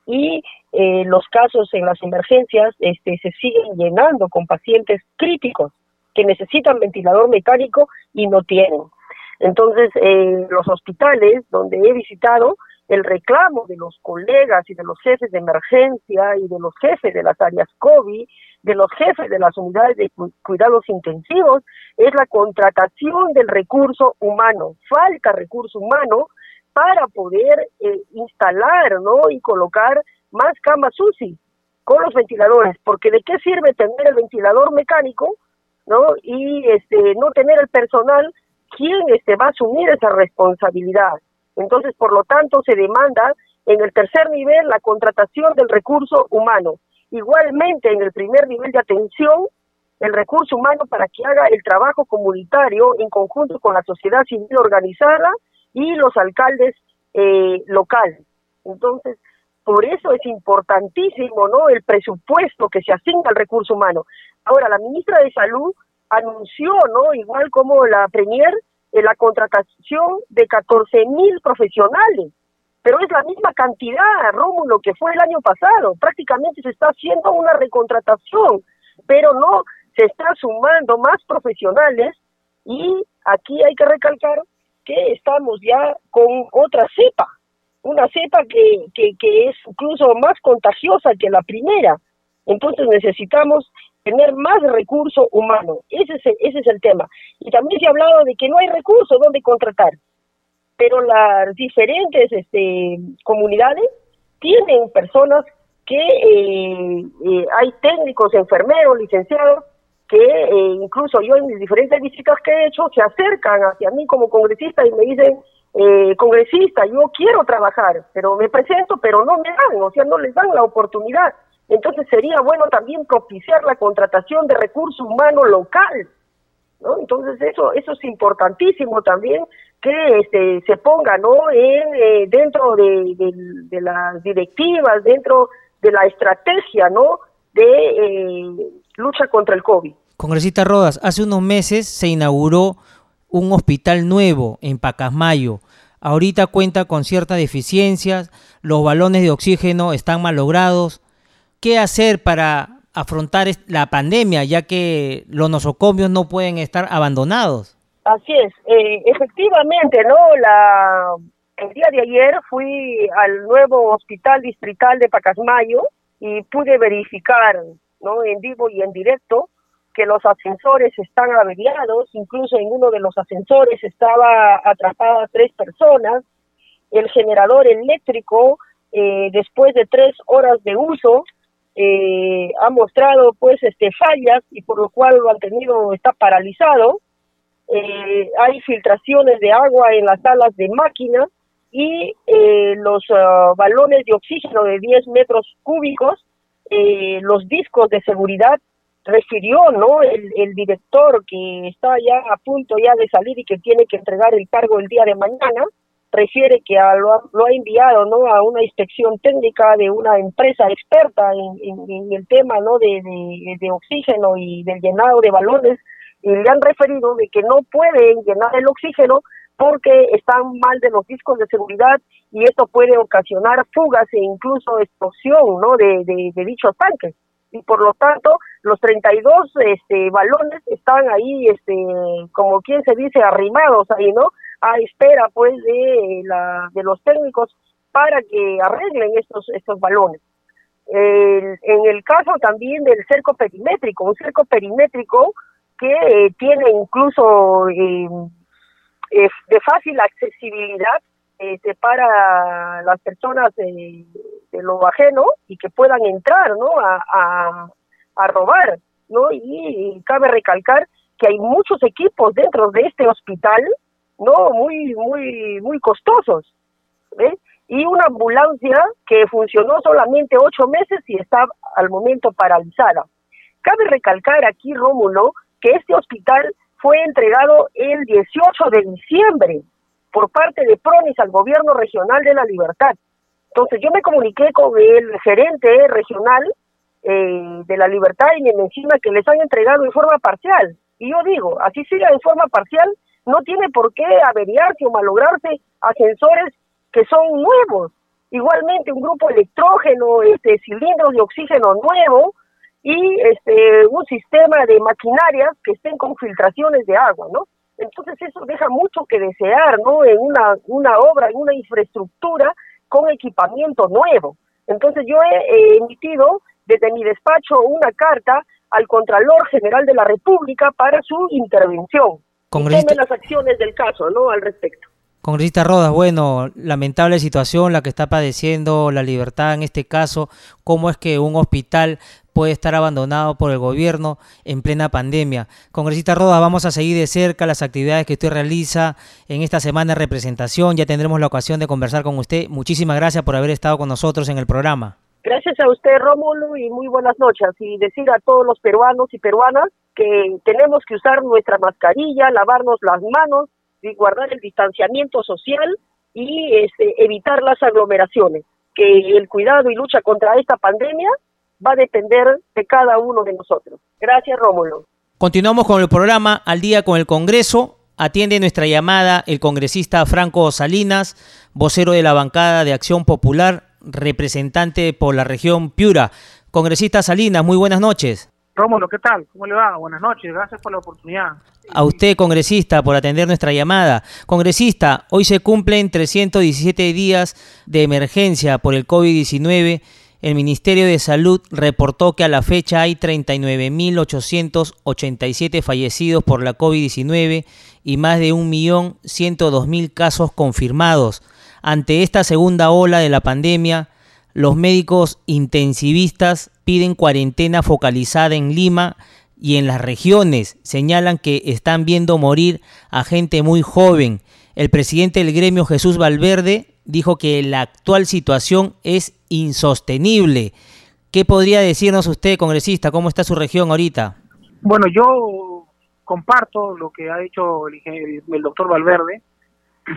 y eh, los casos en las emergencias este, se siguen llenando con pacientes críticos que necesitan ventilador mecánico y no tienen. Entonces, eh, los hospitales donde he visitado, el reclamo de los colegas y de los jefes de emergencia y de los jefes de las áreas COVID, de los jefes de las unidades de cuidados intensivos, es la contratación del recurso humano. Falta recurso humano para poder eh, instalar ¿no? y colocar más camas UCI con los ventiladores, porque de qué sirve tener el ventilador mecánico ¿no? y este no tener el personal quién este va a asumir esa responsabilidad entonces, por lo tanto, se demanda en el tercer nivel la contratación del recurso humano. Igualmente, en el primer nivel de atención, el recurso humano para que haga el trabajo comunitario en conjunto con la sociedad civil organizada y los alcaldes eh, locales. Entonces, por eso es importantísimo, ¿no? El presupuesto que se asigna al recurso humano. Ahora, la ministra de Salud anunció, ¿no? Igual como la Premier, la contratación de 14 mil profesionales pero es la misma cantidad, Rómulo, que fue el año pasado. Prácticamente se está haciendo una recontratación, pero no se está sumando más profesionales y aquí hay que recalcar que estamos ya con otra cepa, una cepa que, que, que es incluso más contagiosa que la primera. Entonces necesitamos tener más recurso humano. Ese es, el, ese es el tema. Y también se ha hablado de que no hay recursos donde contratar, pero las diferentes este, comunidades tienen personas que eh, eh, hay técnicos, enfermeros, licenciados, que eh, incluso yo en mis diferentes visitas que he hecho se acercan hacia mí como congresista y me dicen, congresista, yo quiero trabajar, pero me presento, pero no me dan, o sea, no les dan la oportunidad. Entonces sería bueno también propiciar la contratación de recursos humanos local, ¿no? Entonces eso eso es importantísimo también que este, se ponga, ¿no? En, eh, dentro de, las directivas, dentro de la estrategia, ¿no? De eh, lucha contra el COVID.
Congresista Rodas, hace unos meses se inauguró un hospital nuevo en Pacasmayo. Ahorita cuenta con ciertas deficiencias, los balones de oxígeno están malogrados, qué hacer para afrontar la pandemia, ya que los nosocomios no pueden estar abandonados.
Así es, eh, efectivamente, ¿no? La, el día de ayer fui al nuevo hospital distrital de Pacasmayo y pude verificar, ¿no? En vivo y en directo que los ascensores están averiados, incluso en uno de los ascensores estaba atrapada tres personas, el generador eléctrico, eh, después de tres horas de uso, eh, ha mostrado pues este fallas y por lo cual lo han tenido está paralizado. Eh, hay filtraciones de agua en las salas de máquina y eh, los ah, balones de oxígeno de 10 metros cúbicos los discos de seguridad refirió no el, el director que está ya a punto ya de salir y que tiene que entregar el cargo el día de mañana refiere que lo, ha, lo, ha, enviado no a una inspección técnica de una empresa experta en, el tema no de, oxígeno y del llenado de balones y le han referido de que no pueden llenar el oxígeno porque están mal de los discos de seguridad y esto puede ocasionar fugas e incluso explosión no de, de, de dichos tanques. Y por lo tanto los 32 este balones están ahí este como quien se dice arrimados ahí no a espera pues de la de los técnicos para que arreglen estos estos balones. En el caso también del cerco perimétrico un cerco perimétrico que eh, tiene incluso eh, de fácil accesibilidad eh, para las personas de, lo ajeno y que puedan entrar no a, a, robar no y cabe recalcar que hay muchos equipos dentro de este hospital no muy muy muy costosos y una ambulancia que funcionó solamente ocho meses y está al momento paralizada. Cabe recalcar aquí Rómulo que este hospital fue entregado el 18 de diciembre por parte de Pronis al gobierno regional de la Libertad. Entonces yo me comuniqué con el gerente regional eh, de la Libertad y me menciona que les han entregado en forma parcial. Y yo digo así siga en forma parcial no tiene por qué averiarse o malograrse ascensores que son nuevos. Igualmente un grupo electrógeno, este cilindros de oxígeno nuevo y este un sistema de maquinarias que estén con filtraciones de agua, ¿no? Entonces eso deja mucho que desear, ¿no? En una una obra, en una infraestructura con equipamiento nuevo. Entonces yo he emitido desde mi despacho una carta al Contralor General de la República para su intervención. Congresista... las acciones del caso, ¿no? Al respecto.
Congresista Rodas, bueno, lamentable situación la que está padeciendo la libertad en este caso. ¿Cómo es que un hospital puede estar abandonado por el gobierno en plena pandemia? Congresista Rodas, vamos a seguir de cerca las actividades que usted realiza en esta semana de representación. Ya tendremos la ocasión de conversar con usted. Muchísimas gracias por haber estado con nosotros en el programa.
Gracias a usted, Rómulo, y muy buenas noches. Y decir a todos los peruanos y peruanas que tenemos que usar nuestra mascarilla, lavarnos las manos y guardar el distanciamiento social y este, evitar las aglomeraciones. Que el cuidado y lucha contra esta pandemia va a depender de cada uno de nosotros. Gracias, Rómulo.
Continuamos con el programa Al día con el Congreso. Atiende nuestra llamada el congresista Franco Salinas, vocero de la bancada de Acción Popular, representante por la región Piura. Congresista Salinas, muy buenas noches.
Rómulo, ¿qué tal? ¿Cómo le va? Buenas noches, gracias por la oportunidad.
A usted, congresista, por atender nuestra llamada. Congresista, hoy se cumplen 317 días de emergencia por el COVID-19 el Ministerio de Salud reportó que a la fecha hay 39.887 fallecidos por la COVID-19 y más de 1.102.000 casos confirmados. Ante esta segunda ola de la pandemia, los médicos intensivistas piden cuarentena focalizada en Lima y en las regiones. Señalan que están viendo morir a gente muy joven. El presidente del gremio Jesús Valverde dijo que la actual situación es insostenible. ¿Qué podría decirnos usted, congresista? ¿Cómo está su región ahorita?
Bueno, yo comparto lo que ha dicho el, doctor Valverde.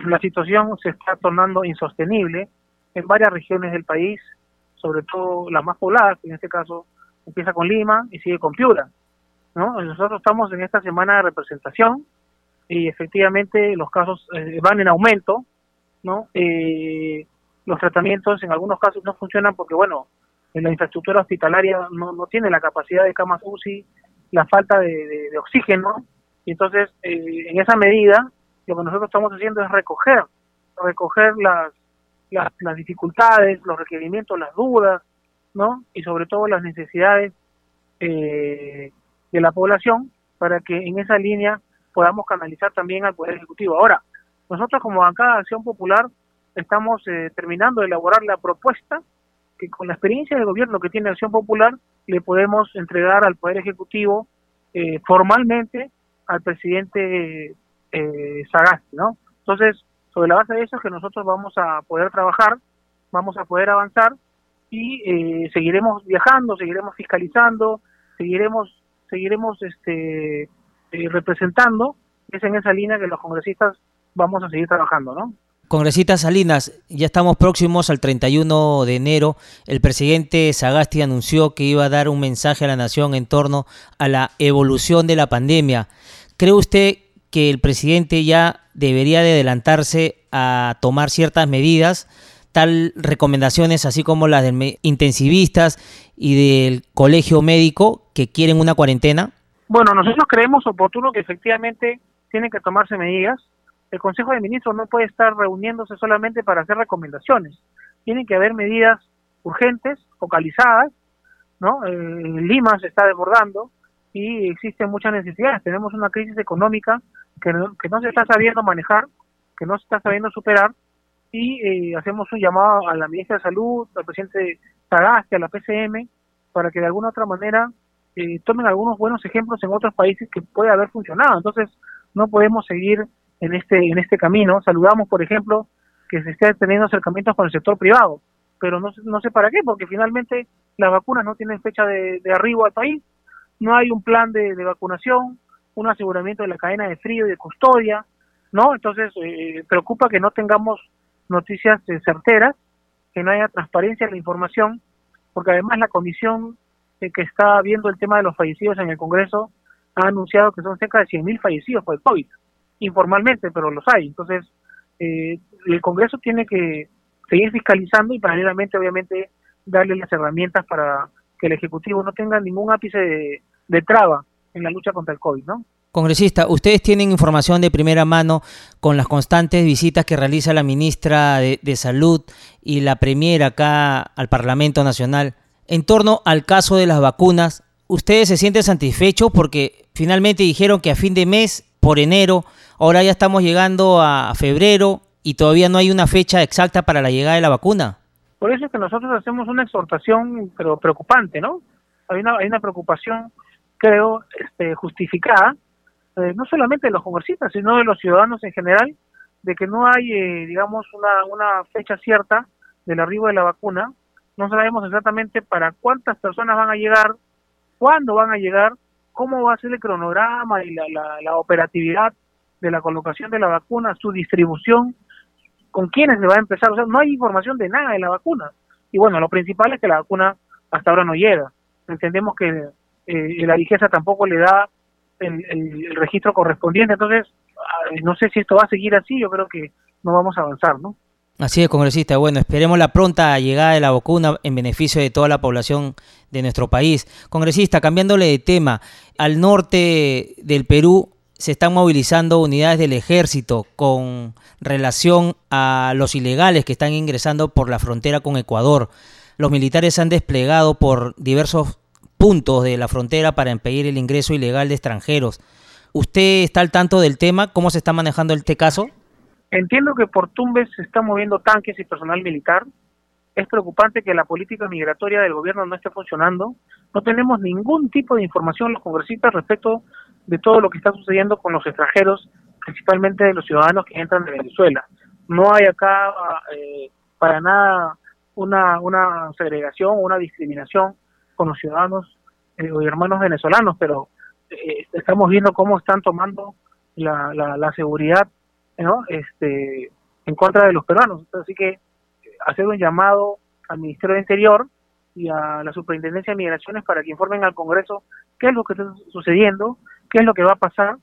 La situación se está tornando insostenible en varias regiones del país, sobre todo las más pobladas, en este caso empieza con Lima y sigue con Piura. ¿no? Nosotros estamos en esta semana de representación y efectivamente los casos eh, van en aumento, ¿no? Eh, los tratamientos en algunos casos no funcionan porque, bueno, en la infraestructura hospitalaria no, no tiene la capacidad de camas UCI, la falta de, oxígeno, y entonces eh, en esa medida lo que nosotros estamos haciendo es recoger, recoger las, las, dificultades, los requerimientos, las dudas, ¿no? Y sobre todo las necesidades eh, de la población para que en esa línea podamos canalizar también al Poder Ejecutivo. Ahora, nosotros como bancada de Acción Popular estamos eh, terminando de elaborar la propuesta que con la experiencia del gobierno que tiene Acción Popular le podemos entregar al Poder Ejecutivo eh, formalmente al presidente eh, Sagasti, ¿no? Entonces, sobre la base de eso es que nosotros vamos a poder trabajar, vamos a poder avanzar y eh, seguiremos viajando, seguiremos fiscalizando, seguiremos seguiremos este representando, es en esa línea que los congresistas vamos a seguir trabajando, ¿no?
Congresista Salinas, ya estamos próximos al 31 de enero. El presidente Sagasti anunció que iba a dar un mensaje a la nación en torno a la evolución de la pandemia. ¿Cree usted que el presidente ya debería de adelantarse a tomar ciertas medidas, tal recomendaciones así como las de intensivistas y del colegio médico que quieren una cuarentena?
Bueno, nosotros creemos oportuno que efectivamente tienen que tomarse medidas el Consejo de Ministros no puede estar reuniéndose solamente para hacer recomendaciones. Tienen que haber medidas urgentes, focalizadas, ¿no? Eh, Lima se está desbordando y existen muchas necesidades. Tenemos una crisis económica que no, que no se está sabiendo manejar, que no se está sabiendo superar y eh, hacemos un llamado a la ministra de Salud, al presidente Sagasti, a la PCM, para que de alguna otra manera eh, tomen algunos buenos ejemplos en otros países que puede haber funcionado. Entonces, no podemos seguir en este, en este camino. Saludamos, por ejemplo, que se esté teniendo acercamientos con el sector privado, pero no, no sé para qué, porque finalmente las vacunas no tienen fecha de, arribo al país, no hay un plan de, vacunación, un aseguramiento de la cadena de frío y de custodia, ¿no? Entonces, eh, preocupa que no tengamos noticias eh, certeras, que no haya transparencia en la información, porque además la comisión eh, que está viendo el tema de los fallecidos en el Congreso ha anunciado que son cerca de 100.000 fallecidos por el COVID informalmente, pero los hay. Entonces, eh, el Congreso tiene que seguir fiscalizando y paralelamente, obviamente, darle las herramientas para que el Ejecutivo no tenga ningún ápice de, traba en la lucha contra el COVID, ¿no?
Congresista, ustedes tienen información de primera mano con las constantes visitas que realiza la ministra de, de, Salud y la Premier acá al Parlamento Nacional. En torno al caso de las vacunas, ¿ustedes se sienten satisfechos porque finalmente dijeron que a fin de mes, por enero, Ahora ya estamos llegando a febrero y todavía no hay una fecha exacta para la llegada de la vacuna.
Por eso es que nosotros hacemos una exhortación, pero preocupante, ¿no? Hay una, hay una preocupación, creo, este, justificada, eh, no solamente de los congresistas, sino de los ciudadanos en general, de que no hay, eh, digamos, una, una fecha cierta del arribo de la vacuna. No sabemos exactamente para cuántas personas van a llegar, cuándo van a llegar, cómo va a ser el cronograma y la, la, la operatividad de la colocación de la vacuna, su distribución, con quiénes se va a empezar. O sea, no hay información de nada de la vacuna. Y bueno, lo principal es que la vacuna hasta ahora no llega. Entendemos que eh, la riqueza tampoco le da el, registro correspondiente. Entonces, ah, no sé si esto va a seguir así, yo creo que no vamos a avanzar, ¿no?
Así es, congresista. Bueno, esperemos la pronta llegada de la vacuna en beneficio de toda la población de nuestro país. Congresista, cambiándole de tema, al norte del Perú se están movilizando unidades del ejército con relación a los ilegales que están ingresando por la frontera con Ecuador. Los militares se han desplegado por diversos puntos de la frontera para impedir el ingreso ilegal de extranjeros. ¿Usted está al tanto del tema? ¿Cómo se está manejando este caso?
Entiendo que por Tumbes se están moviendo tanques y personal militar. Es preocupante que la política migratoria del gobierno no esté funcionando. No tenemos ningún tipo de información los congresistas respecto de todo lo que está sucediendo con los extranjeros, principalmente de los ciudadanos que entran de Venezuela. No hay acá eh, para nada una, una segregación o una discriminación con los ciudadanos eh, o hermanos venezolanos, pero eh, estamos viendo cómo están tomando la, la, seguridad ¿no? este, en contra de los peruanos. Así que hacer un llamado al Ministerio de Interior y a la Superintendencia de Migraciones para que informen al Congreso qué es lo que está sucediendo, qué es lo que va a pasar,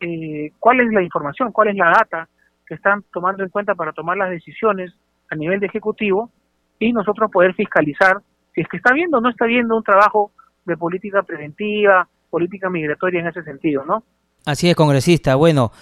eh, cuál es la información, cuál es la data que están tomando en cuenta para tomar las decisiones a nivel de ejecutivo y nosotros poder fiscalizar si es que está viendo o no está viendo un trabajo de política preventiva, política migratoria en ese sentido, ¿no?
Así es, congresista. Bueno,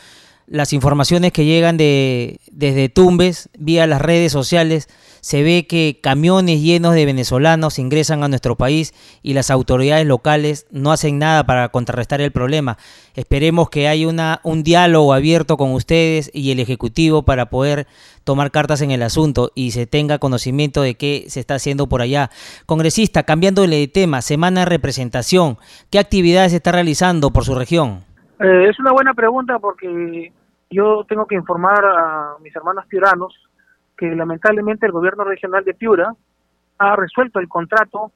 las informaciones que llegan de desde Tumbes vía las redes sociales se ve que camiones llenos de venezolanos ingresan a nuestro país y las autoridades locales no hacen nada para contrarrestar el problema. Esperemos que haya una, un diálogo abierto con ustedes y el Ejecutivo para poder tomar cartas en el asunto y se tenga conocimiento de qué se está haciendo por allá. Congresista, cambiándole de tema, semana de representación, ¿qué actividades se está realizando por su región?
Eh, es una buena pregunta porque yo tengo que informar a mis hermanos piuranos que lamentablemente el gobierno regional de Piura ha resuelto el contrato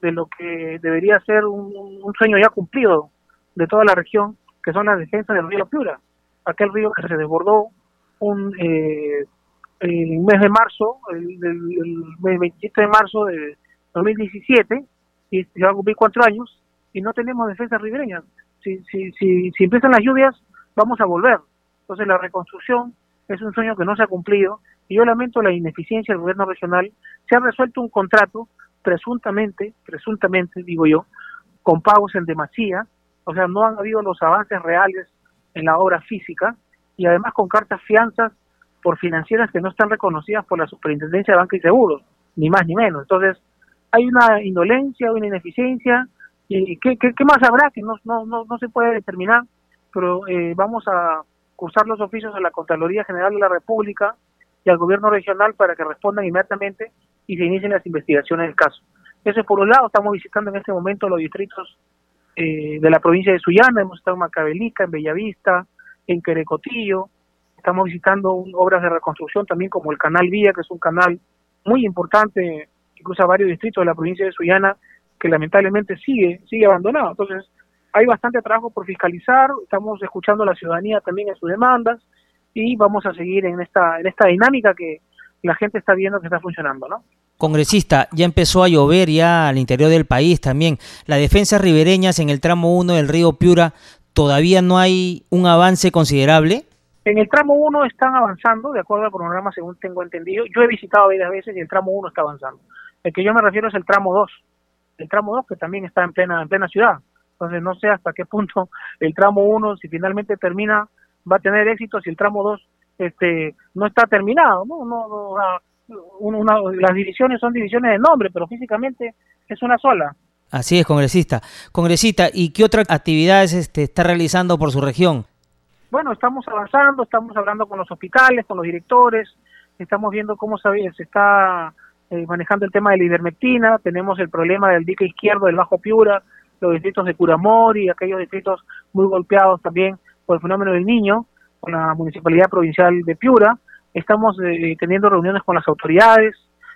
de lo que debería ser un, sueño ya cumplido de toda la región, que son las defensas del río Piura, aquel río que se desbordó un eh, el mes de marzo, el, el, mes 27 de marzo de 2017, y se va a cumplir cuatro años, y no tenemos defensas ribereñas. Si, si, si, empiezan las lluvias, vamos a volver. Entonces la reconstrucción es un sueño que no se ha cumlido y yo lamento la ineficiencia del gobierno regional. Se ha resuelto un contrato presuntamente, presuntamente digo yo, con pagos en demasía, o sea, no han habido los avances reales en la obra física y además con cartas fianzas por financieras que no están reconocidas por la Superintendencia de Banca y Seguros, ni más ni menos. Entonces, hay una indolencia, una ineficiencia, y ¿qué, más habrá que no, no, no, se puede determinar? Pero eh, vamos a cursar los oficios a la Contraloría General de la República y al gobierno regional para que respondan inmediatamente y se inicien las investigaciones del caso. Eso es por un lado, estamos visitando en este momento los distritos eh, de la provincia de Sullana, hemos estado en Macabelica, en Bellavista, en Querecotillo, estamos visitando obras de reconstrucción también como el Canal Vía, que es un canal muy importante que cruza varios distritos de la provincia de Sullana, que lamentablemente sigue, sigue abandonado. Entonces, hay bastante trabajo por fiscalizar, estamos escuchando a la ciudadanía también en sus demandas y vamos a seguir en esta, en esta dinámica que la gente está viendo que está funcionando, ¿no?
Congresista, ya empezó a llover ya al interior del país también. Las defensas ribereñas en el tramo 1 del río Piura, ¿todavía no hay un avance considerable?
En el tramo 1 están avanzando, de acuerdo al programa, según tengo entendido. Yo he visitado varias veces y el tramo 1 está avanzando. El que yo me refiero es el tramo 2. El tramo 2 que también está en plena, en plena ciudad. Entonces no sé hasta qué punto <laughs> el tramo 1, si finalmente termina, va a tener éxito, si el tramo 2 este, no está terminado. ¿no? no, las divisiones son divisiones de nombre, pero físicamente es una sola.
Así es, congresista. Congresista, ¿y qué otras actividades este, está realizando por su región?
Bueno, estamos avanzando, estamos hablando con los hospitales, con los directores, estamos viendo cómo se, está eh, manejando el tema de la ivermectina, tenemos el problema del dique izquierdo del Bajo Piura, los distritos de Curamori, aquellos distritos muy golpeados también por el fenómeno del niño, con la Municipalidad Provincial de Piura. Estamos eh, teniendo reuniones con las autoridades,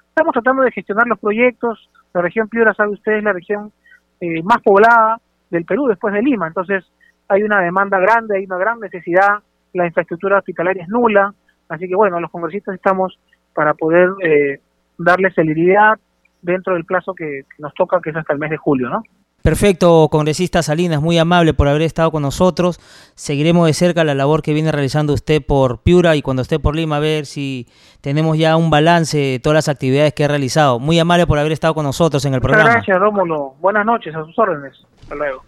estamos tratando de gestionar los proyectos. La región Piura, sabe usted, es la región eh, más poblada del Perú después de Lima, entonces hay una demanda grande, hay una gran necesidad, la infraestructura hospitalaria es nula, así que bueno, los congresistas estamos para poder eh, darle celeridad dentro del plazo que, que nos toca, que es hasta el mes de julio, ¿no?
Perfecto, congresista Salinas, muy amable por haber estado con nosotros. Seguiremos de cerca la labor que viene realizando usted por Piura y cuando esté por Lima a ver si tenemos ya un balance de todas las actividades que ha realizado. Muy amable por haber estado con nosotros en el
Muchas
programa.
gracias, Rómulo. Buenas noches, a sus órdenes. Hasta luego.